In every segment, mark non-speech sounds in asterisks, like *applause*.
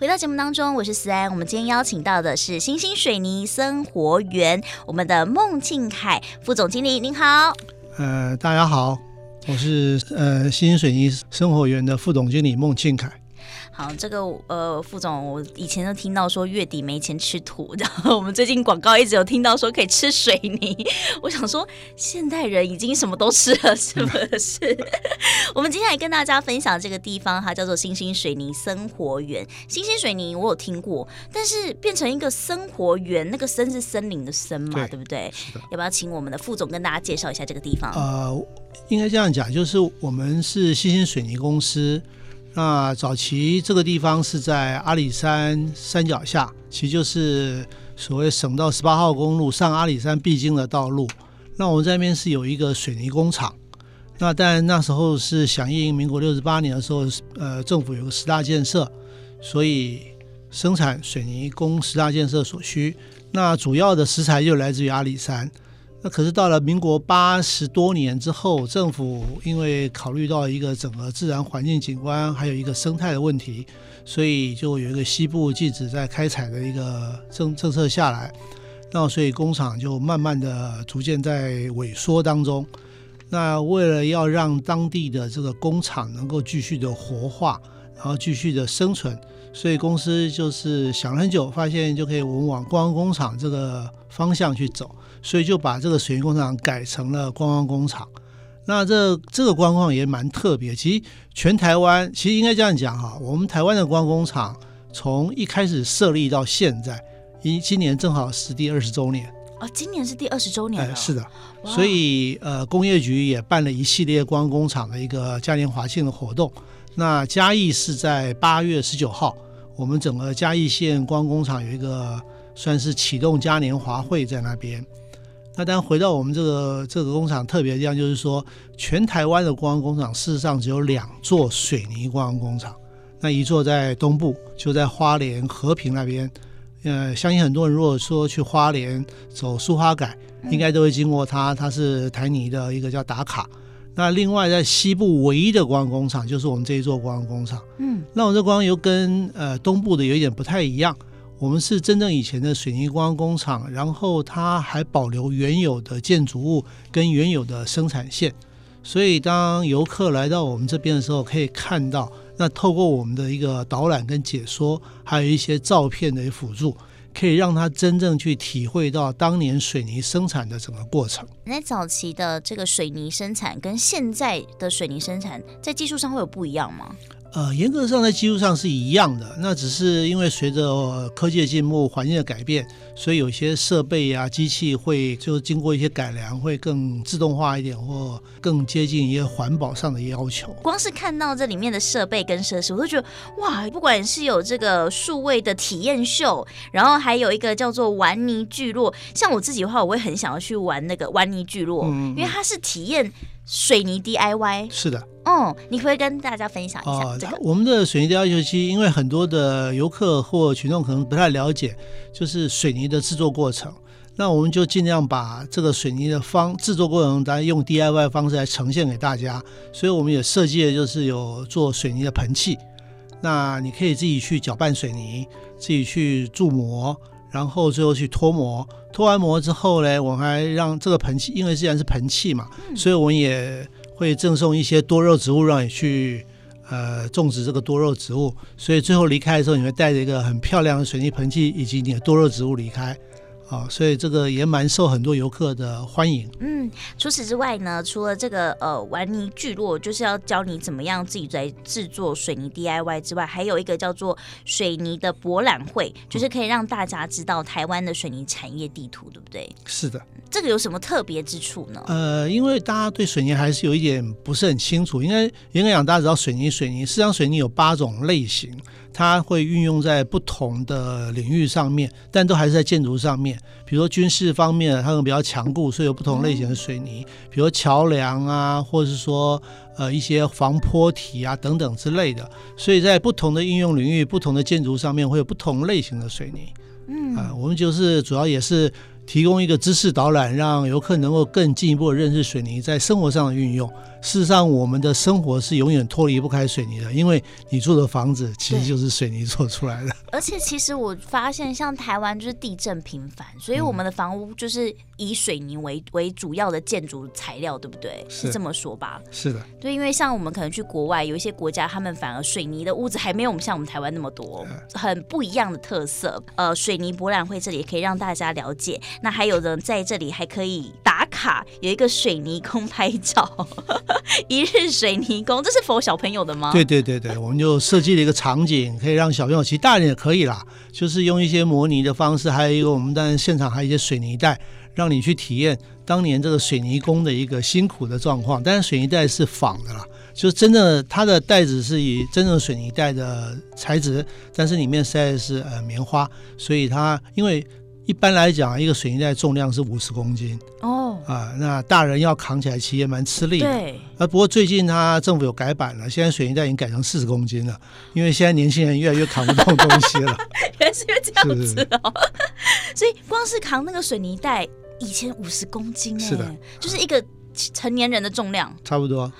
回到节目当中，我是思安。我们今天邀请到的是新兴水泥生活园，我们的孟庆凯副总经理，您好。呃，大家好，我是呃新兴水泥生活园的副总经理孟庆凯。好，这个呃，副总，我以前都听到说月底没钱吃土，*laughs* 然后我们最近广告一直有听到说可以吃水泥。*laughs* 我想说，现代人已经什么都吃了，是不是？*laughs* 我们今天来跟大家分享这个地方，它叫做新兴水泥生活园。新兴水泥我有听过，但是变成一个生活园，那个“森”是森林的“森”嘛，对，对不对？要不要请我们的副总跟大家介绍一下这个地方？呃，应该这样讲，就是我们是新兴水泥公司。那早期这个地方是在阿里山山脚下，其实就是所谓省道十八号公路上阿里山必经的道路。那我们这边是有一个水泥工厂。那但那时候是响应民国六十八年的时候，呃，政府有个十大建设，所以生产水泥供十大建设所需。那主要的石材就来自于阿里山。那可是到了民国八十多年之后，政府因为考虑到一个整个自然环境景观，还有一个生态的问题，所以就有一个西部禁止在开采的一个政政策下来。那所以工厂就慢慢的逐渐在萎缩当中。那为了要让当地的这个工厂能够继续的活化，然后继续的生存，所以公司就是想了很久，发现就可以我们往观光工厂这个方向去走。所以就把这个水泥工厂改成了观光工厂。那这这个观光也蛮特别。其实全台湾，其实应该这样讲哈，我们台湾的观光工厂从一开始设立到现在，一今年正好是第二十周年。哦，今年是第二十周年了。哎，是的。所以呃，工业局也办了一系列观光工厂的一个嘉年华庆的活动。那嘉义是在八月十九号，我们整个嘉义县观光工厂有一个算是启动嘉年华会在那边。那当然，回到我们这个这个工厂特别的地方，就是说，全台湾的观光工厂事实上只有两座水泥观光工厂。那一座在东部，就在花莲和平那边。呃，相信很多人如果说去花莲走苏花改，应该都会经过它。它是台泥的一个叫打卡。那另外在西部唯一的观光工厂，就是我们这一座观光工厂。嗯，那我们这观光又跟呃东部的有一点不太一样。我们是真正以前的水泥观光工厂，然后它还保留原有的建筑物跟原有的生产线，所以当游客来到我们这边的时候，可以看到，那透过我们的一个导览跟解说，还有一些照片的辅助，可以让他真正去体会到当年水泥生产的整个过程。那早期的这个水泥生产跟现在的水泥生产，在技术上会有不一样吗？呃，严格上在技术上是一样的，那只是因为随着科技的进步、环境的改变，所以有些设备啊、机器会就经过一些改良，会更自动化一点，或更接近一些环保上的要求。光是看到这里面的设备跟设施，我都觉得哇，不管是有这个数位的体验秀，然后还有一个叫做玩泥聚落，像我自己的话，我会很想要去玩那个玩泥聚落，嗯，因为它是体验。水泥 DIY 是的，嗯，你可以跟大家分享一下这个？哦、我们的水泥 DIY 游戏，因为很多的游客或群众可能不太了解，就是水泥的制作过程。那我们就尽量把这个水泥的方制作过程，大家用 DIY 方式来呈现给大家。所以我们也设计的就是有做水泥的盆器，那你可以自己去搅拌水泥，自己去注模。然后最后去脱模，脱完模之后呢，我还让这个盆器，因为既然是盆器嘛，嗯、所以我们也会赠送一些多肉植物，让你去呃种植这个多肉植物。所以最后离开的时候，你会带着一个很漂亮的水泥盆器以及你的多肉植物离开。啊，所以这个也蛮受很多游客的欢迎。嗯，除此之外呢，除了这个呃玩泥聚落，就是要教你怎么样自己在制作水泥 DIY 之外，还有一个叫做水泥的博览会，就是可以让大家知道台湾的水泥产业地图，对不对？是的。这个有什么特别之处呢？呃，因为大家对水泥还是有一点不是很清楚。应该严格讲，大家知道水泥，水泥实际上水泥有八种类型。它会运用在不同的领域上面，但都还是在建筑上面。比如说军事方面，它可能比较强固，所以有不同类型的水泥，比如桥梁啊，或者是说呃一些防坡体啊等等之类的。所以在不同的应用领域、不同的建筑上面，会有不同类型的水泥。嗯啊、呃，我们就是主要也是提供一个知识导览，让游客能够更进一步的认识水泥在生活上的运用。事实上，我们的生活是永远脱离不开水泥的，因为你住的房子其实就是水泥做出来的。而且，其实我发现，像台湾就是地震频繁，所以我们的房屋就是以水泥为为主要的建筑材料，对不对？是，这么说吧？是的。对，因为像我们可能去国外，有一些国家，他们反而水泥的屋子还没有我们像我们台湾那么多，很不一样的特色。呃，水泥博览会这里也可以让大家了解。那还有人在这里还可以打卡，有一个水泥工拍照。*laughs* 一日水泥工，这是 for 小朋友的吗？对对对对，我们就设计了一个场景，可以让小朋友，其实大人也可以啦，就是用一些模拟的方式，还有一个我们当然现场还有一些水泥袋，让你去体验当年这个水泥工的一个辛苦的状况。但是水泥袋是仿的啦，就是真的它的袋子是以真正水泥袋的材质，但是里面塞的是呃棉花，所以它因为。一般来讲，一个水泥袋重量是五十公斤。哦，啊，那大人要扛起来其实也蛮吃力的。对，啊，不过最近他政府有改版了，现在水泥袋已经改成四十公斤了，因为现在年轻人越来越扛不动东西了。*laughs* 原来是因为这样子哦，*laughs* 所以光是扛那个水泥袋，以前五十公斤哎，是的，就是一个成年人的重量，差不多。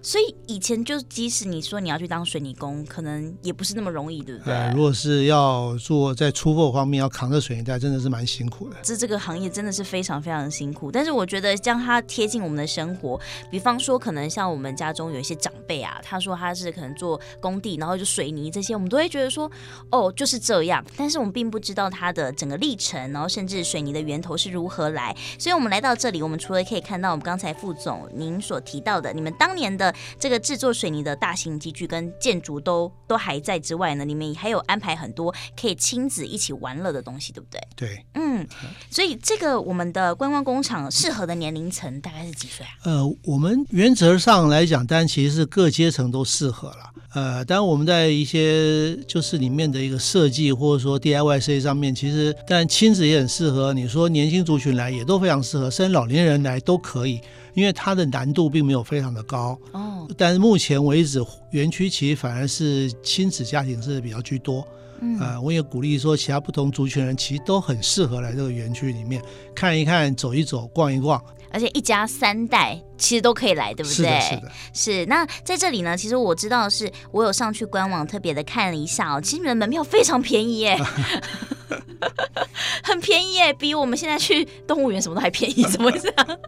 所以以前就即使你说你要去当水泥工，可能也不是那么容易，对不对？呃，如果是要做在出货方面要扛着水泥袋，真的是蛮辛苦的。这这个行业真的是非常非常辛苦。但是我觉得将它贴近我们的生活，比方说可能像我们家中有一些长辈啊，他说他是可能做工地，然后就水泥这些，我们都会觉得说哦就是这样。但是我们并不知道它的整个历程，然后甚至水泥的源头是如何来。所以我们来到这里，我们除了可以看到我们刚才副总您所提到的，你们当年的。这个制作水泥的大型机具跟建筑都都还在之外呢，里面还有安排很多可以亲子一起玩乐的东西，对不对？对，嗯，所以这个我们的观光工厂适合的年龄层大概是几岁啊？呃，我们原则上来讲，当然其实是各阶层都适合了。呃，当然我们在一些就是里面的一个设计或者说 DIY 设计上面，其实但亲子也很适合。你说年轻族群来也都非常适合，甚至老年人来都可以。因为它的难度并没有非常的高哦，但是目前为止，园区其实反而是亲子家庭是比较居多。嗯，呃，我也鼓励说，其他不同族群人其实都很适合来这个园区里面看一看、走一走、逛一逛。而且一家三代其实都可以来，对不对？是的，是的。是。那在这里呢，其实我知道的是，我有上去官网特别的看了一下哦，其实你们的门票非常便宜耶。*laughs* 很便宜耶，比我们现在去动物园什么都还便宜，怎么会这样？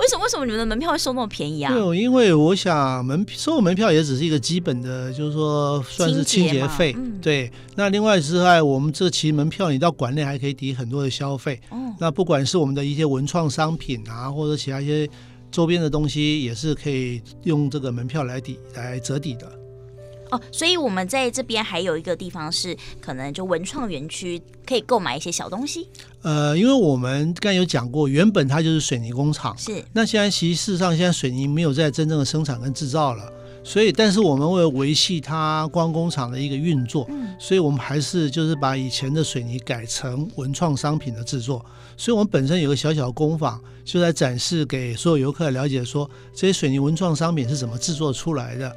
为什么？为什么你们的门票会收那么便宜啊？对，因为我想门收门票也只是一个基本的，就是说算是清洁费。嗯、对，那另外之外，我们这期门票你到馆内还可以抵很多的消费。哦、那不管是我们的一些文创商品啊，或者其他一些周边的东西，也是可以用这个门票来抵来折抵的。哦，所以我们在这边还有一个地方是可能就文创园区可以购买一些小东西。呃，因为我们刚才有讲过，原本它就是水泥工厂，是。那现在其实事实上现在水泥没有在真正的生产跟制造了，所以但是我们为了维系它光工厂的一个运作，嗯，所以我们还是就是把以前的水泥改成文创商品的制作。所以我们本身有个小小的工坊，就在展示给所有游客了解说，这些水泥文创商品是怎么制作出来的。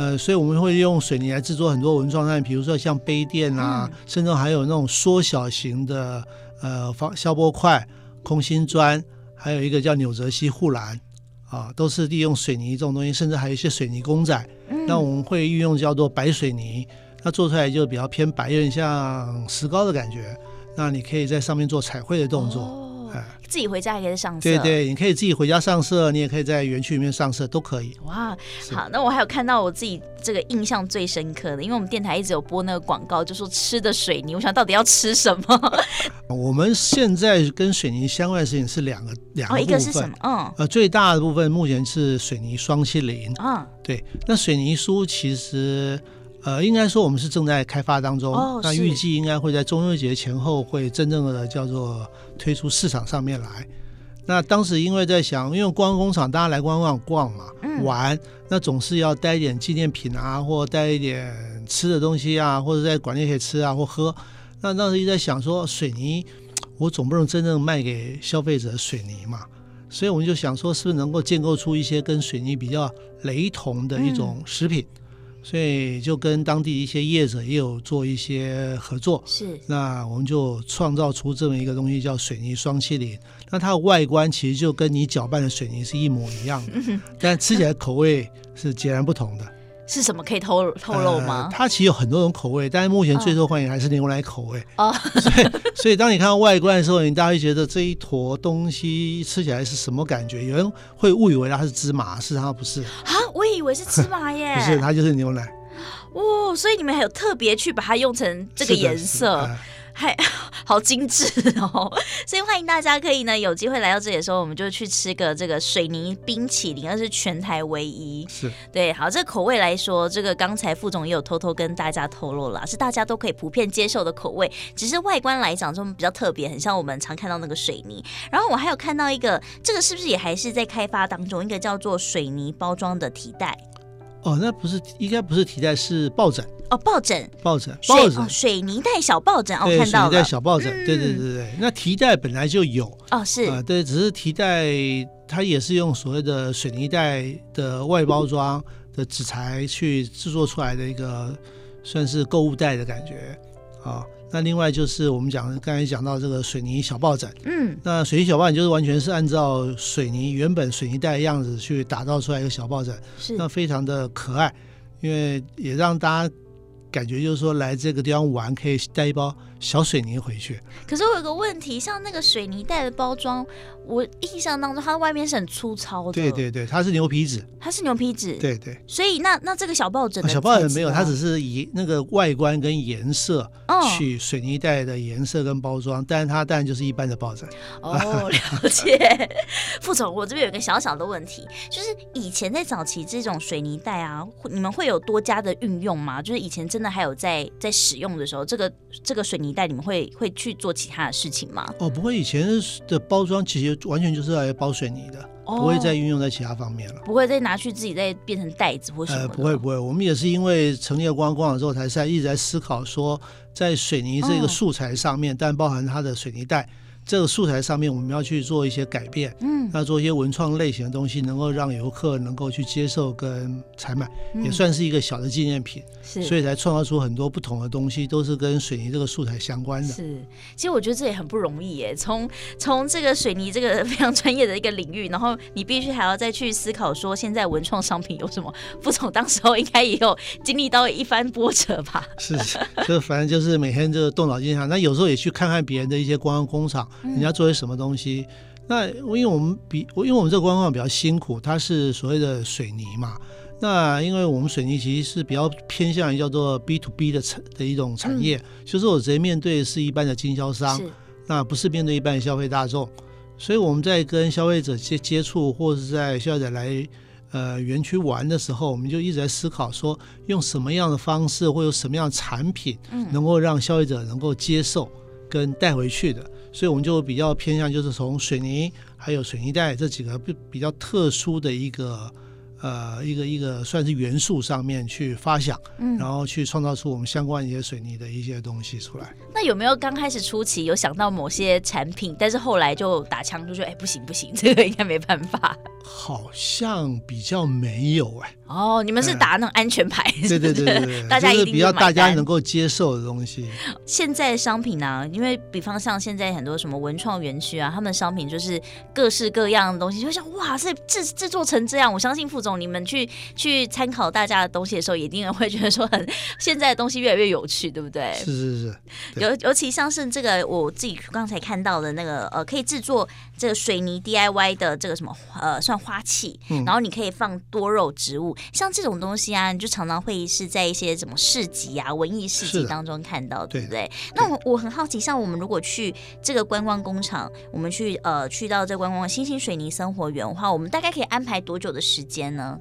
呃，所以我们会用水泥来制作很多文创产品，比如说像杯垫啊，嗯、甚至还有那种缩小型的呃防消波块、空心砖，还有一个叫纽泽西护栏啊，都是利用水泥这种东西，甚至还有一些水泥公仔。嗯、那我们会运用叫做白水泥，它做出来就比较偏白，有点像石膏的感觉。那你可以在上面做彩绘的动作。哦自己回家也可以上色，对对，你可以自己回家上色，你也可以在园区里面上色，都可以。哇，好，那我还有看到我自己这个印象最深刻的，因为我们电台一直有播那个广告，就说吃的水泥，我想到底要吃什么？*laughs* 我们现在跟水泥相关的事情是两个两个部分，哦，一个是什么？嗯，呃，最大的部分目前是水泥双栖林。嗯，对，那水泥酥其实。呃，应该说我们是正在开发当中，哦、那预计应该会在中秋节前后会真正的叫做推出市场上面来。那当时因为在想，因为观光工厂大家来观光逛嘛，嗯、玩，那总是要带一点纪念品啊，或带一点吃的东西啊，或者在馆内可以吃啊或喝。那当时一直在想说，水泥我总不能真正卖给消费者水泥嘛，所以我们就想说，是不是能够建构出一些跟水泥比较雷同的一种食品。嗯所以就跟当地一些业者也有做一些合作。是，那我们就创造出这么一个东西，叫水泥双麒麟。那它的外观其实就跟你搅拌的水泥是一模一样的，嗯、*laughs* 但吃起来口味是截然不同的。是什么可以透透露吗？呃，它其实有很多种口味，但是目前最受欢迎还是牛奶口味。哦，所以所以当你看到外观的时候，你大家会觉得这一坨东西吃起来是什么感觉？有人会误以为它是芝麻，事实上不是。啊，我以为是芝麻耶。*laughs* 不是，它就是牛奶。哦，所以你们还有特别去把它用成这个颜色。还 *laughs* 好精致哦，所以欢迎大家可以呢有机会来到这里的时候，我们就去吃个这个水泥冰淇淋，而是全台唯一。是对，好，这个口味来说，这个刚才副总也有偷偷跟大家透露了，是大家都可以普遍接受的口味，只是外观来讲这种比较特别，很像我们常看到那个水泥。然后我还有看到一个，这个是不是也还是在开发当中？一个叫做水泥包装的提袋。哦，那不是应该不是提袋，是抱枕。哦，抱枕，抱枕，抱枕，哦，水泥袋小抱枕，哦，看到了，水泥袋小抱枕，对对对对。那提袋本来就有，哦，是啊，对，只是提袋它也是用所谓的水泥袋的外包装的纸材去制作出来的一个，算是购物袋的感觉，啊。那另外就是我们讲刚才讲到这个水泥小抱枕，嗯，那水泥小抱枕就是完全是按照水泥原本水泥袋的样子去打造出来一个小抱枕，是。那非常的可爱，因为也让大家感觉就是说来这个地方玩可以带一包小水泥回去。可是我有个问题，像那个水泥袋的包装。我印象当中，它外面是很粗糙的。对对对，它是牛皮纸。它是牛皮纸。对对。所以那那这个小抱枕，小抱枕没有，它只是以那个外观跟颜色去水泥袋的颜色跟包装，但是它当然就是一般的抱枕。哦，了解。*laughs* 副总，我这边有个小小的问题，就是以前在早期这种水泥袋啊，你们会有多加的运用吗？就是以前真的还有在在使用的时候，这个这个水泥袋你们会会去做其他的事情吗？哦，不会，以前的包装其实。完全就是来包水泥的，不会再运用在其他方面了。不会再拿去自己再变成袋子或什么？呃，不会不会，我们也是因为成立了观光工厂之后，才在一直在思考说，在水泥这个素材上面，但包含它的水泥袋。这个素材上面，我们要去做一些改变，嗯，要做一些文创类型的东西，能够让游客能够去接受跟采买，嗯，也算是一个小的纪念品，是，所以才创造出很多不同的东西，都是跟水泥这个素材相关的。是，其实我觉得这也很不容易耶，从从这个水泥这个非常专业的一个领域，然后你必须还要再去思考说，现在文创商品有什么？副总当时候应该也有经历到一番波折吧？是，*laughs* 就反正就是每天就动脑筋想，那有时候也去看看别人的一些观光工厂。人家做些什么东西？那因为我们比，因为我们这个观光比较辛苦，它是所谓的水泥嘛。那因为我们水泥其实是比较偏向于叫做 B to B 的产的一种产业，嗯、就是我直接面对是一般的经销商，那不是面对一般的消费大众。所以我们在跟消费者接接触，或者是在消费者来呃园区玩的时候，我们就一直在思考说，用什么样的方式，或有什么样的产品，能够让消费者能够接受跟带回去的。所以我们就比较偏向，就是从水泥还有水泥袋这几个比比较特殊的一个。呃，一个一个算是元素上面去发想，嗯，然后去创造出我们相关一些水泥的一些东西出来。那有没有刚开始初期有想到某些产品，但是后来就打枪，就说哎不行不行，这个应该没办法。好像比较没有哎。哦，你们是打那种安全牌，对对对 *laughs* 对，大家一定比较大家能够接受的东西。现在商品呢、啊，因为比方像现在很多什么文创园区啊，他们商品就是各式各样的东西，就会想哇，这制制作成这样，我相信副总。你们去去参考大家的东西的时候，一定会觉得说很 *laughs* 现在的东西越来越有趣，对不对？是是是，尤尤其像是这个我自己刚才看到的那个呃，可以制作这个水泥 DIY 的这个什么呃，算花器，嗯、然后你可以放多肉植物，像这种东西啊，你就常常会是在一些什么市集啊、文艺市集当中看到，对。不对？对，那我我很好奇，像我们如果去这个观光工厂，我们去呃去到这观光新兴水泥生活园的话，我们大概可以安排多久的时间呢？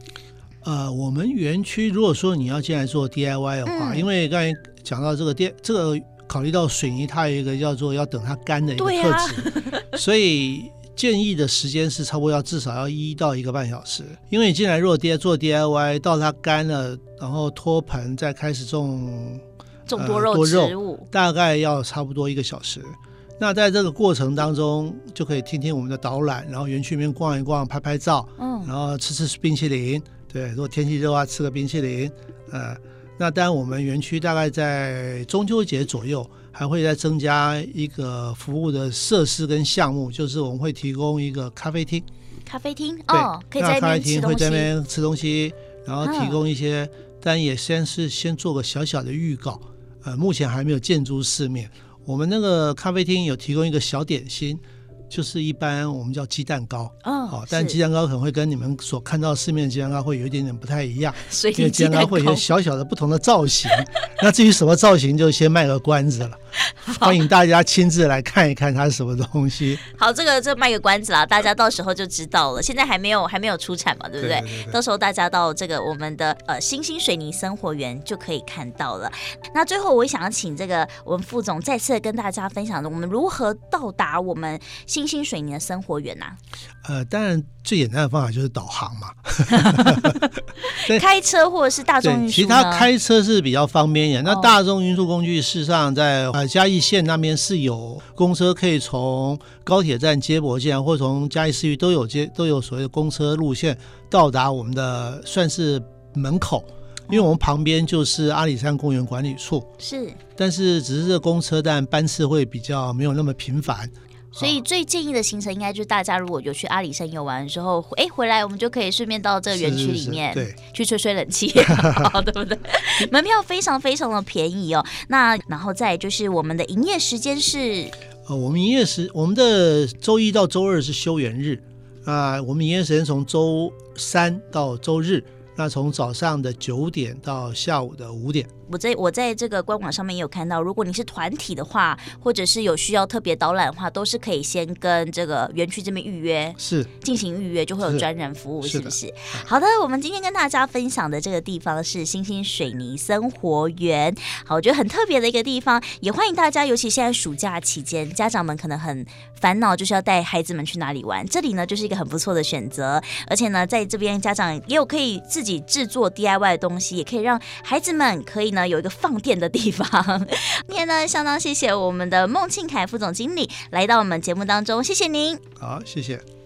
呃，我们园区如果说你要进来做 DIY 的话，嗯、因为刚才讲到这个电，这个考虑到水泥，它有一个叫做要等它干的一个特质，啊、*laughs* 所以建议的时间是差不多要至少要一到一个半小时。因为你进来如果 D 做 DIY，到它干了，然后脱盆再开始种种多肉植物，呃，大概要差不多一个小时。那在这个过程当中，就可以听听我们的导览，然后园区里面逛一逛，拍拍照，嗯，然后吃吃冰淇淋，对，如果天气热啊，吃个冰淇淋，呃，那当然我们园区大概在中秋节左右还会再增加一个服务的设施跟项目，就是我们会提供一个咖啡厅。咖啡厅哦，可以在那边吃东西。会在那边吃东西，然后提供一些，嗯、但也先是先做个小小的预告。呃，目前还没有见诸市面。我们那个咖啡厅有提供一个小点心。就是一般我们叫鸡蛋糕哦，但鸡蛋糕可能会跟你们所看到市面的鸡蛋糕会有一点点不太一样，所以因为鸡蛋糕会有小小的不同的造型。那至于什么造型，就先卖个关子了。*laughs* 欢迎大家亲自来看一看它是什么东西。好，这个这卖个关子啦，大家到时候就知道了。现在还没有还没有出产嘛，对不对？对对对对，到时候大家到这个我们的呃星星水泥生活园就可以看到了。那最后我也想要请这个我们副总再次跟大家分享，我们如何到达我们星星水泥的生活园呐、啊？呃，当然最简单的方法就是导航嘛，*laughs* 开车或者是大众运输。其他开车是比较方便一点。那大众运输工具事实上在呃嘉义县那边是有公车可以从高铁站接驳线，或从嘉义市区都有接都有所谓的公车路线到达我们的算是门口，因为我们旁边就是阿里山公园管理处。是，但是只是这公车站班次会比较没有那么频繁。所以最建议的行程应该就是大家如果有去阿里山游玩的时候，哎，回来我们就可以顺便到这个园区里面，对，去吹吹冷气，*laughs* 好，对不对？门票非常非常的便宜哦。那然后再就是我们的营业时间是，呃，我们营业时我们的周一到周二是休园日啊，呃，我们营业时间从周三到周日，那从早上的九点到下午的五点。我在我在这个官网上面也有看到，如果你是团体的话，或者是有需要特别导览的话，都是可以先跟这个园区这边预约，是。进行预约就会有专人服务，是，是不是，是？好的，我们今天跟大家分享的这个地方是星星水泥生活园，好，我觉得很特别的一个地方，也欢迎大家，尤其现在暑假期间，家长们可能很烦恼，就是要带孩子们去哪里玩，这里呢就是一个很不错的选择，而且呢，在这边家长也有可以自己制作 DIY 的东西，也可以让孩子们可以呢。有一个放电的地方。今天呢，相当谢谢我们的孟庆凯副总经理来到我们节目当中，谢谢您。好，谢谢。